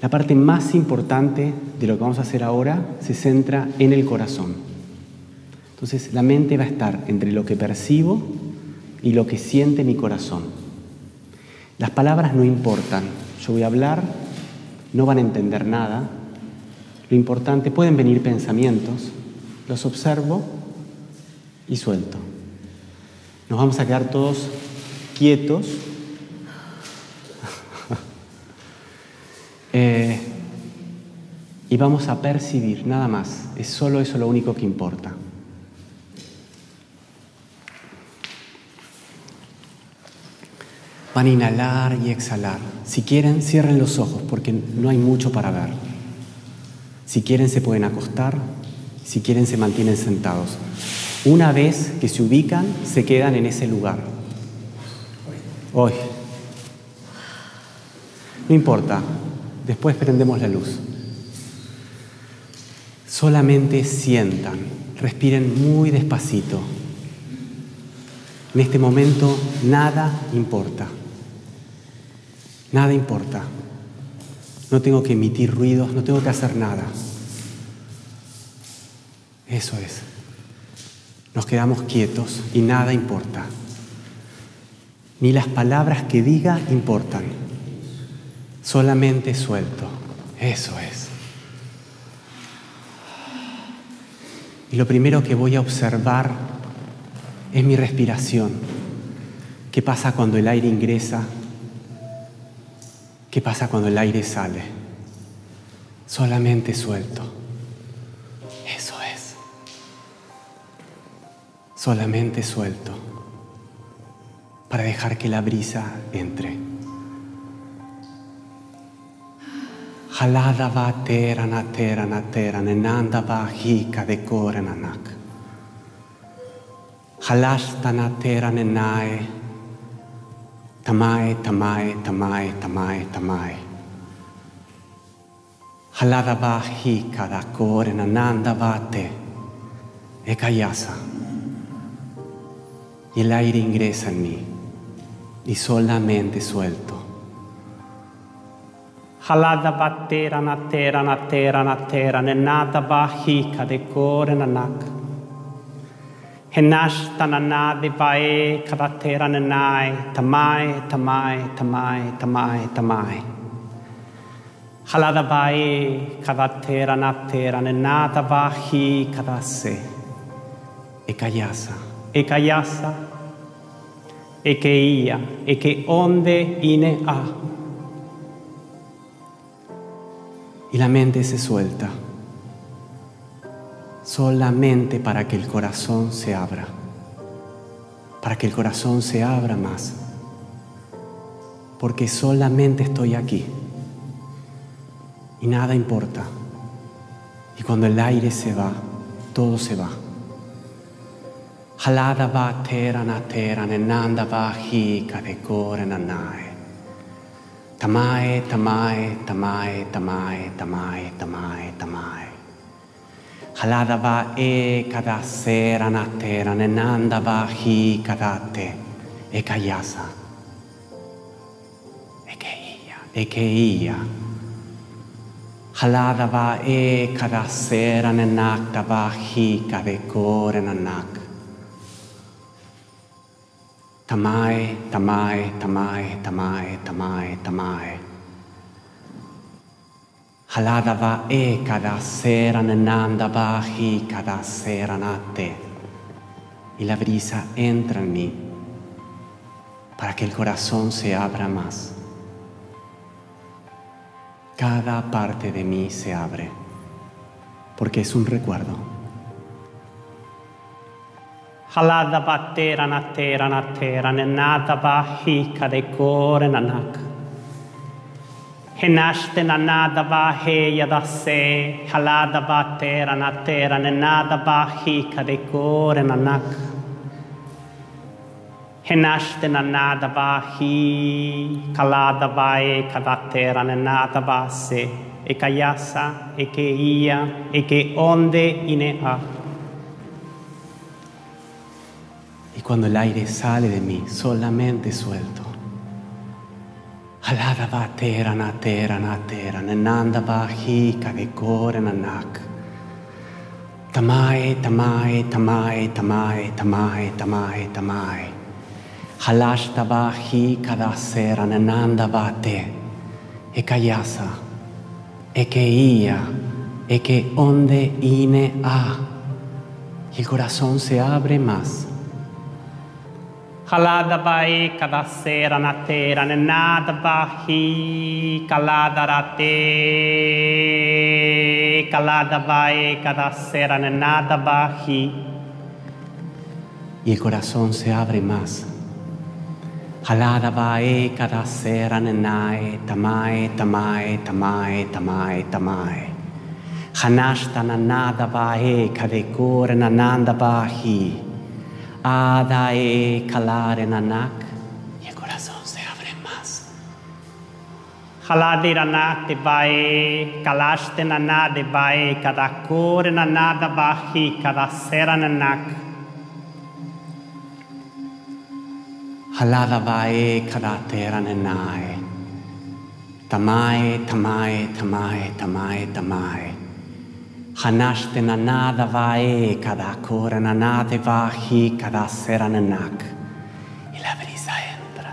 La parte más importante de lo que vamos a hacer ahora se centra en el corazón. Entonces la mente va a estar entre lo que percibo y lo que siente mi corazón. Las palabras no importan. Yo voy a hablar, no van a entender nada. Lo importante, pueden venir pensamientos, los observo y suelto. Nos vamos a quedar todos quietos. Eh, y vamos a percibir, nada más. Es solo eso lo único que importa. Van a inhalar y exhalar. Si quieren, cierren los ojos porque no hay mucho para ver. Si quieren, se pueden acostar. Si quieren, se mantienen sentados. Una vez que se ubican, se quedan en ese lugar. Hoy. No importa, después prendemos la luz. Solamente sientan, respiren muy despacito. En este momento nada importa. Nada importa. No tengo que emitir ruidos, no tengo que hacer nada. Eso es. Nos quedamos quietos y nada importa. Ni las palabras que diga importan. Solamente suelto. Eso es. Y lo primero que voy a observar es mi respiración. ¿Qué pasa cuando el aire ingresa? ¿Qué pasa cuando el aire sale? Solamente suelto. solamente suelto para dejar que la brisa entre. Halada va tera na tera na tera nenanda va hika de kore nanak. Halasta na tera nenae tamae tamae tamae tamae tamae. Halada va hika da kore nananda va te e kayasa y el aire ingresa en mí y solamente suelto. Halada batera na tera na tera na tera ne nada bahika de kore na nak. Henashta na nade bae kadatera ne nai tamai tamai tamai tamai tamai. Halada bae kadatera na tera ne nada bahi kadase. E kayasa, e kayasa, e che ia, e che onde ine ha. Y la mente se suelta, solamente para que el corazón se abra, para que el corazón se abra más, porque solamente estoy aquí. Y nada importa. Y cuando el aire se va, todo se va. Halada va tera na tera ne nanda va hi ka de kore na nae. Tamae, tamae, tamae, tamae, tamae, tamae, tamae. Halada va e kada sera na tera ne nanda va hi kadate e kayasa. E che ia, e che ia. Halada va e kada sera ne nakta va hi ka Tamae, tamae, tamae, tamae, tamae, tamae. Halada va e cada sera nenanda va hi cada sera nate. Y la brisa entra en mí para que el corazón se abra más. Cada parte de mí se abre porque es un recuerdo. Halada batera na tera na tera ne nata ba hika de kore na nak. Henashte na nada ba he yada se halada batera na tera ne nada ba hika de kore na nak. Henashte na nada ba hi kalada ba e kadatera ne nada ba se e kayasa e ke ia e ke onde ine Y cuando el aire sale de mí, solamente suelto. Halada va tera na tera na tera nananda va hi kadekore nanak. Tamae, tamae, tamae, tamae, tamae, tamae, tamae. Halashta va hi kadasera nananda va te. E kayasa. E que ia. E que onde ine a. Y el corazón se abre más. Halada vai kadasera na tera nada vai kalada rate kalada vai kadasera nada vai Y el corazón se abre más. Halada vai kadasera nenae tamae tamae tamae tamae tamae. Hanashta nanada vai kadekore nananda bahi. Adae kalare nanak. Y el corazón se abre más. Haladi ranate vai kalaste nanade vai kadakore nanada vai kadasera nanak Halada vai kadatera nenae. Tamae, tamae, tamae, tamae, tamae. Hanashte nanada vae kadakore nanade vahi kadasera nanak. Y la brisa entra.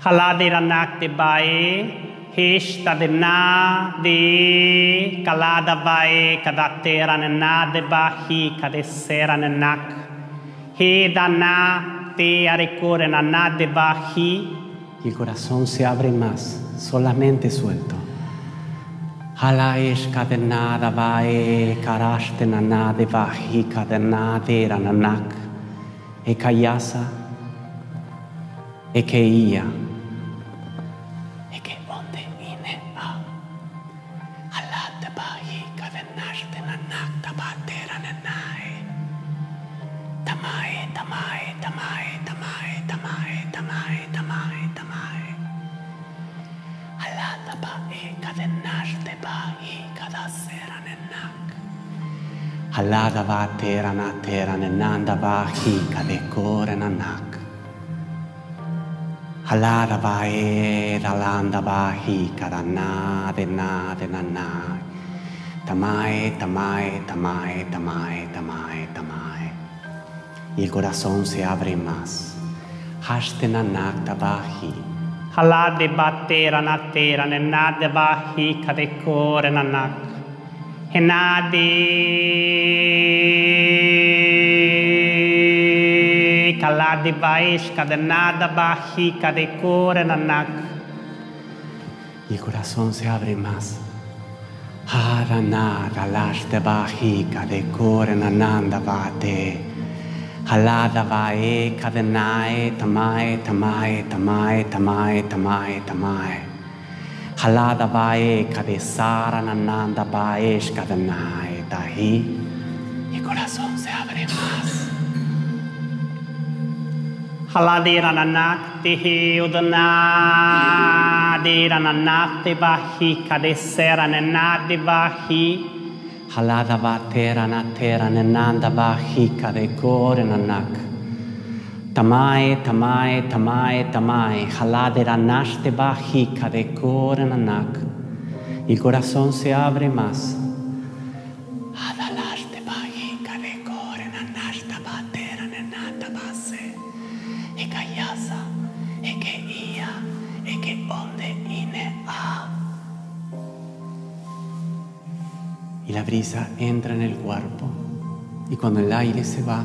Haladi ranate vai hishta de na de kalada vai kadatera nanade vai kadesera nanak he dana te arekore nanade vai Y el corazón se abre más, solamente suelto. Halaish kadenada vae karashte nanade vahi kadenade rananak. E kayasa. E que ia. E que onde ine a. Halate vahi kadenashte nanak tabatera nanae. Tamae, tamae, tamae, tamae, tamae, tamae, tamae, tamae. Halata ba e kadenashte ba i kadasera nenak. Halada va tera na tera nenanda va hi kadekore nanak. Halada va e dalanda va hi kadana de na de nanai. Tamae, tamae, tamae, tamae, tamae, tamae. Y el corazón se abre más. Hashte nanak tabahi. Halade batera natera nenade vai kadekore nanak Henade kalade vais kadenada vai kadekore nanak Y el corazón se abre más. Harana dalashte bahika de kore nananda vate. Halada vae kadenae tamae tamae tamae tamae tamae tamae. Halada vae kadesara nananda vaesh kadenae tahi. Y el corazón se abre más. Haladera nanak tehe udana dera nanak te bahi kadesera nenade bahi Halada va tera na tera nenanda va hika de kore nanak. Tamae, tamae, tamae, tamae. Haladera nashte va hika de kore nanak. Y el corazón se abre más. La brisa entra en el cuerpo. Y cuando el aire se va,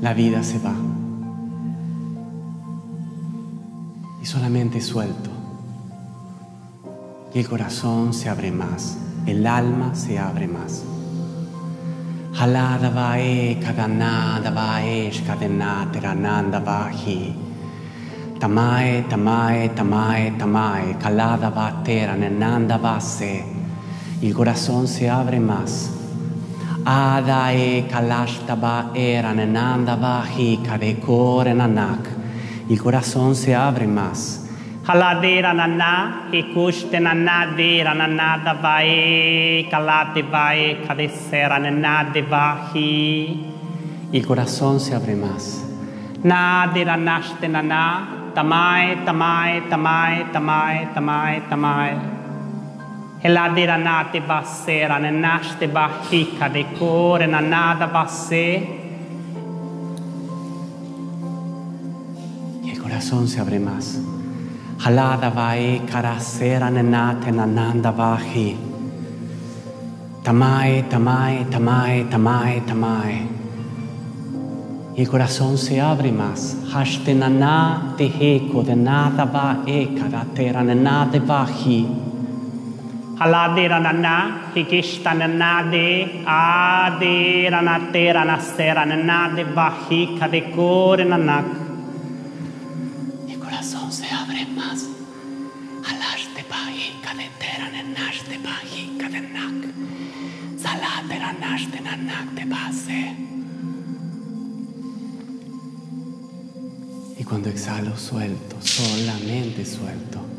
la vida se va. Y solamente suelto. Y el corazón se abre más, el alma se abre más. Halada vae kadanada vae shkadenate rananda vahi. Tamae, tamae, tamae, tamae, kalada vatera nenanda vase. El corazón se abre más. Adae kalashtaba era nenanda vahi kadekore nanak. Y el corazón se abre más. Haladera nana hikushte nanadera nanada vai kalate vai kadesera nenade vahi Y el corazón se abre más. Nadera nashte nana tamai, tamai, tamai, tamai, tamai, tamai. Heladira nati basera, ne nashte bahika de core, na nada basse. Y el corazón se abre más. Halada vae karasera nenate nananda vahi. Tamae, tamae, tamae, tamae, tamae. Y el corazón se abre más. Hashte nana te heko de nada va e karatera nenade vahi. Haladira nana, hikishta nanade, adira natera nasera, nanade bahika de core, nanak. Y el corazón se abre más. Halashte vahi kadetera nenaste vahi kadenak. Salatera nashte nanak te base. Y cuando exhalo, suelto, solamente suelto.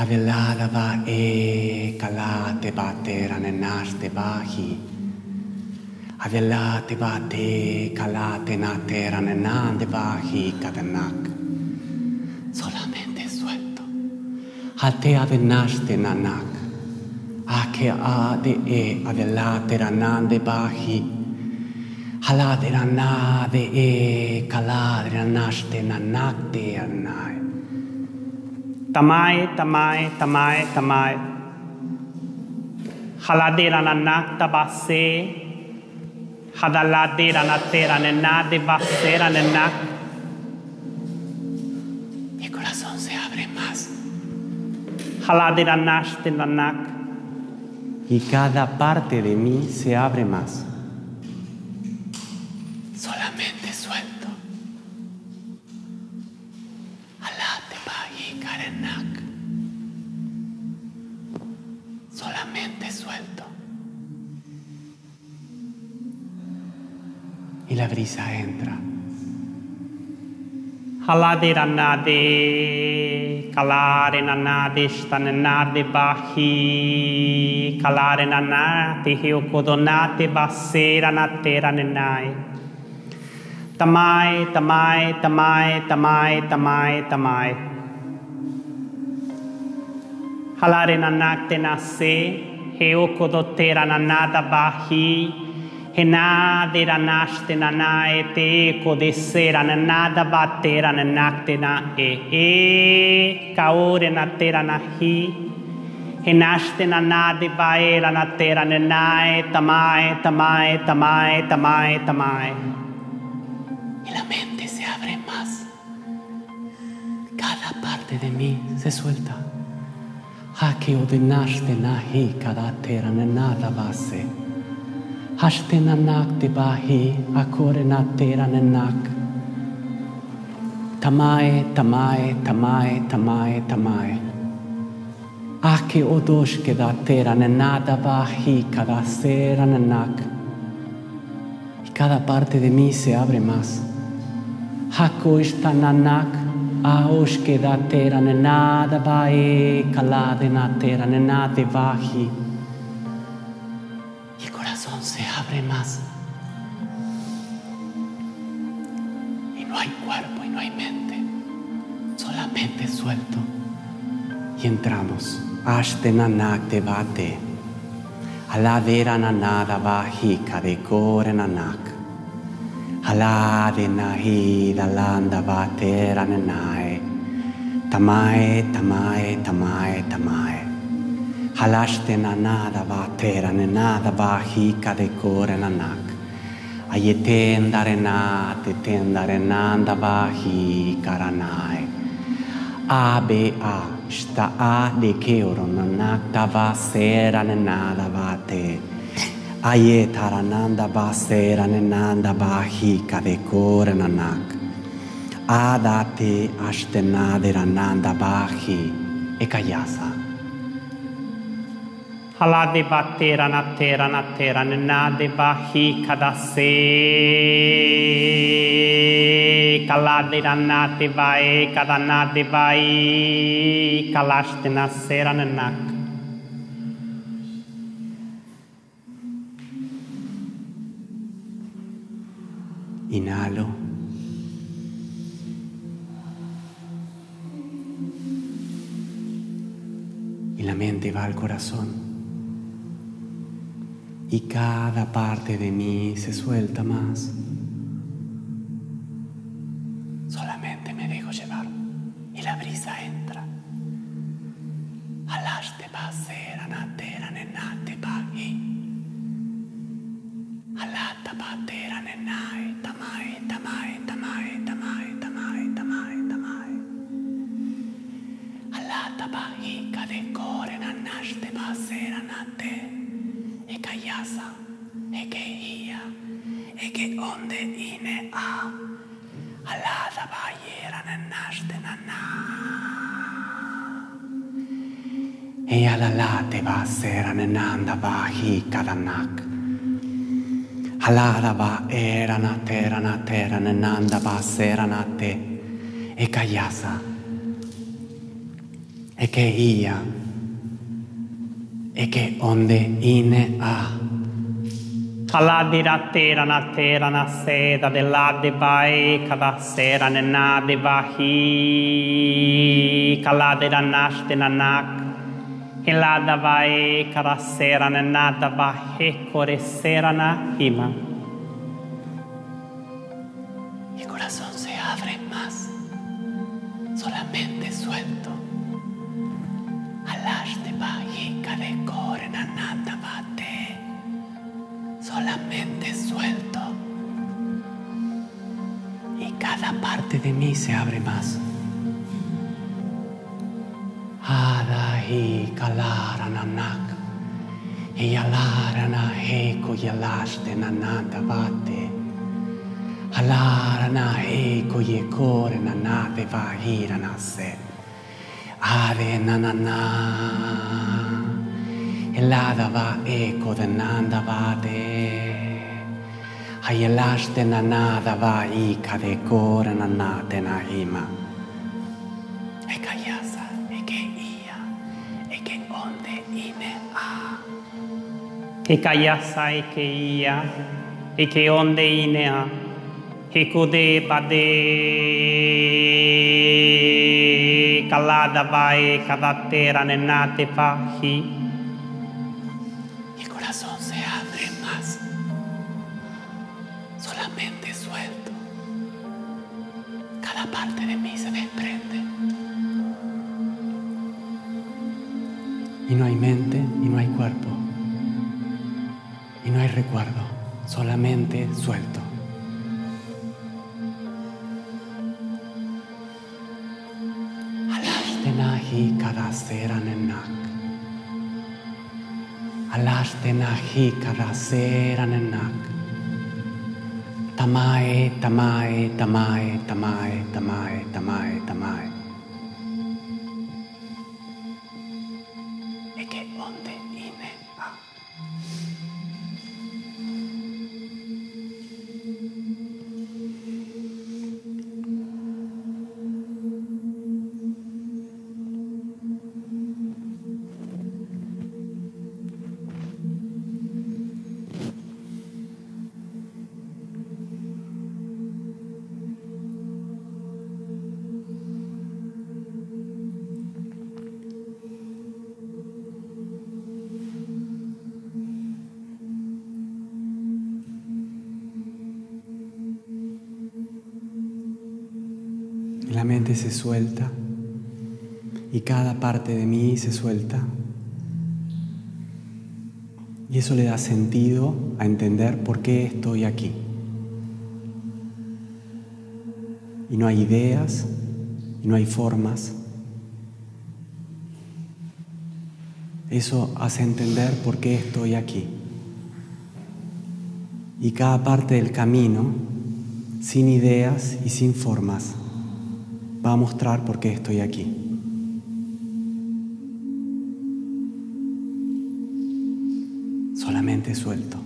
Avelada va e calate batera nenaste vahi. Avelate bate calate natera nenande vahi kadenak. Solamente suelto. Hate avenaste nanak. Ake a de e avelate ranande bahi. Halade ranade e kalade ranaste nanak de anai. Tamai, tamai, tamai, tamai. Haladira nanak tabasse. Hadaladira natera nenade basera nenak. Mi corazón se abre más. Haladira nashte nanak. Y cada parte de mí se abre más. Y la brisa entra. Haladira nade. Kalare nanade stanenade bahi. Kalare nanate heokodonate basera natera nenai. Tamai, tamai, tamai, tamai, tamai, tamai. Halare nanak te nase, heoko dotera nanada bahi, henade ranashte nanae te eko de sera nanada batera nanakte na e y la mente se abre más. Cada parte de mí se suelta. Hake ordenaste nahi cada tera nada base. Hashte nanak te bahi akore na tera nanak. Tamae, tamae, tamae, tamae, tamae. Ake odosh que da tera nada bahi cada sera nanak. Y cada parte de mí se abre más. Hakosh tananak, aosh que da tera nada bae kalade na Y entramos. Ashte nanak te bate. Aladera nanada vahika de core nanak. Alade nahi dalanda batera nanai. Tamae, tamae, tamae, tamae. Halashte nanada batera nanada vahika de core nanak. Ayetendare nate tendare nanda vahi karanai. Abe a shta a de keoro nanak tava sera nanada vate. Aye tarananda basera nenanda bahi kadekore nanak. Adate ashtenade rananda bahi ekayasa. Halade batera natera natera nenade bahi kadase. Kaladhiranativae Kadanativae Kalashtinaseranak. Inhalo. Y la mente va al corazón. Y cada parte de mí se suelta más. Nanaste nana. E alalate va sera nenanda va hi kadanak. Alada va era na tera na tera nenanda va sera na te. E kayasa. E che ia. E che onde ine a. Kaladi ratera na tera na seda de lade bae kada sera ne na de bahi kalade da nashte na nak Hilada bae kada sera ne nada bahe kore sera na hima El corazón se abre más. Solamente suelto. Alaste bajica de core nananda bate. Solamente suelto. Y cada parte de mí se abre más. Hada hi kalara nanak. Y alara na heko yalaste nananda bate. Alara na heko ye kore na nate va hira na se. Ave na na na. Elada va eko de nanda va de. Hayelaste na nada va ika de kore na eke onde ine a. E kayasa e ke ia e ke onde inea he kude bade. Kalada bae kada tera ne na te pahi nahi kadasera nenak. Alaste nahi kadasera nenak. Tamae, tamae, tamae, tamae, tamae, tamae, tamae. Mente se suelta y cada parte de mí se suelta. Y eso le da sentido a entender por qué estoy aquí. Y no hay ideas, y no hay formas. Eso hace entender por qué estoy aquí. Y cada parte del camino, sin ideas y sin formas, va a mostrar por qué estoy aquí. Solamente suelto.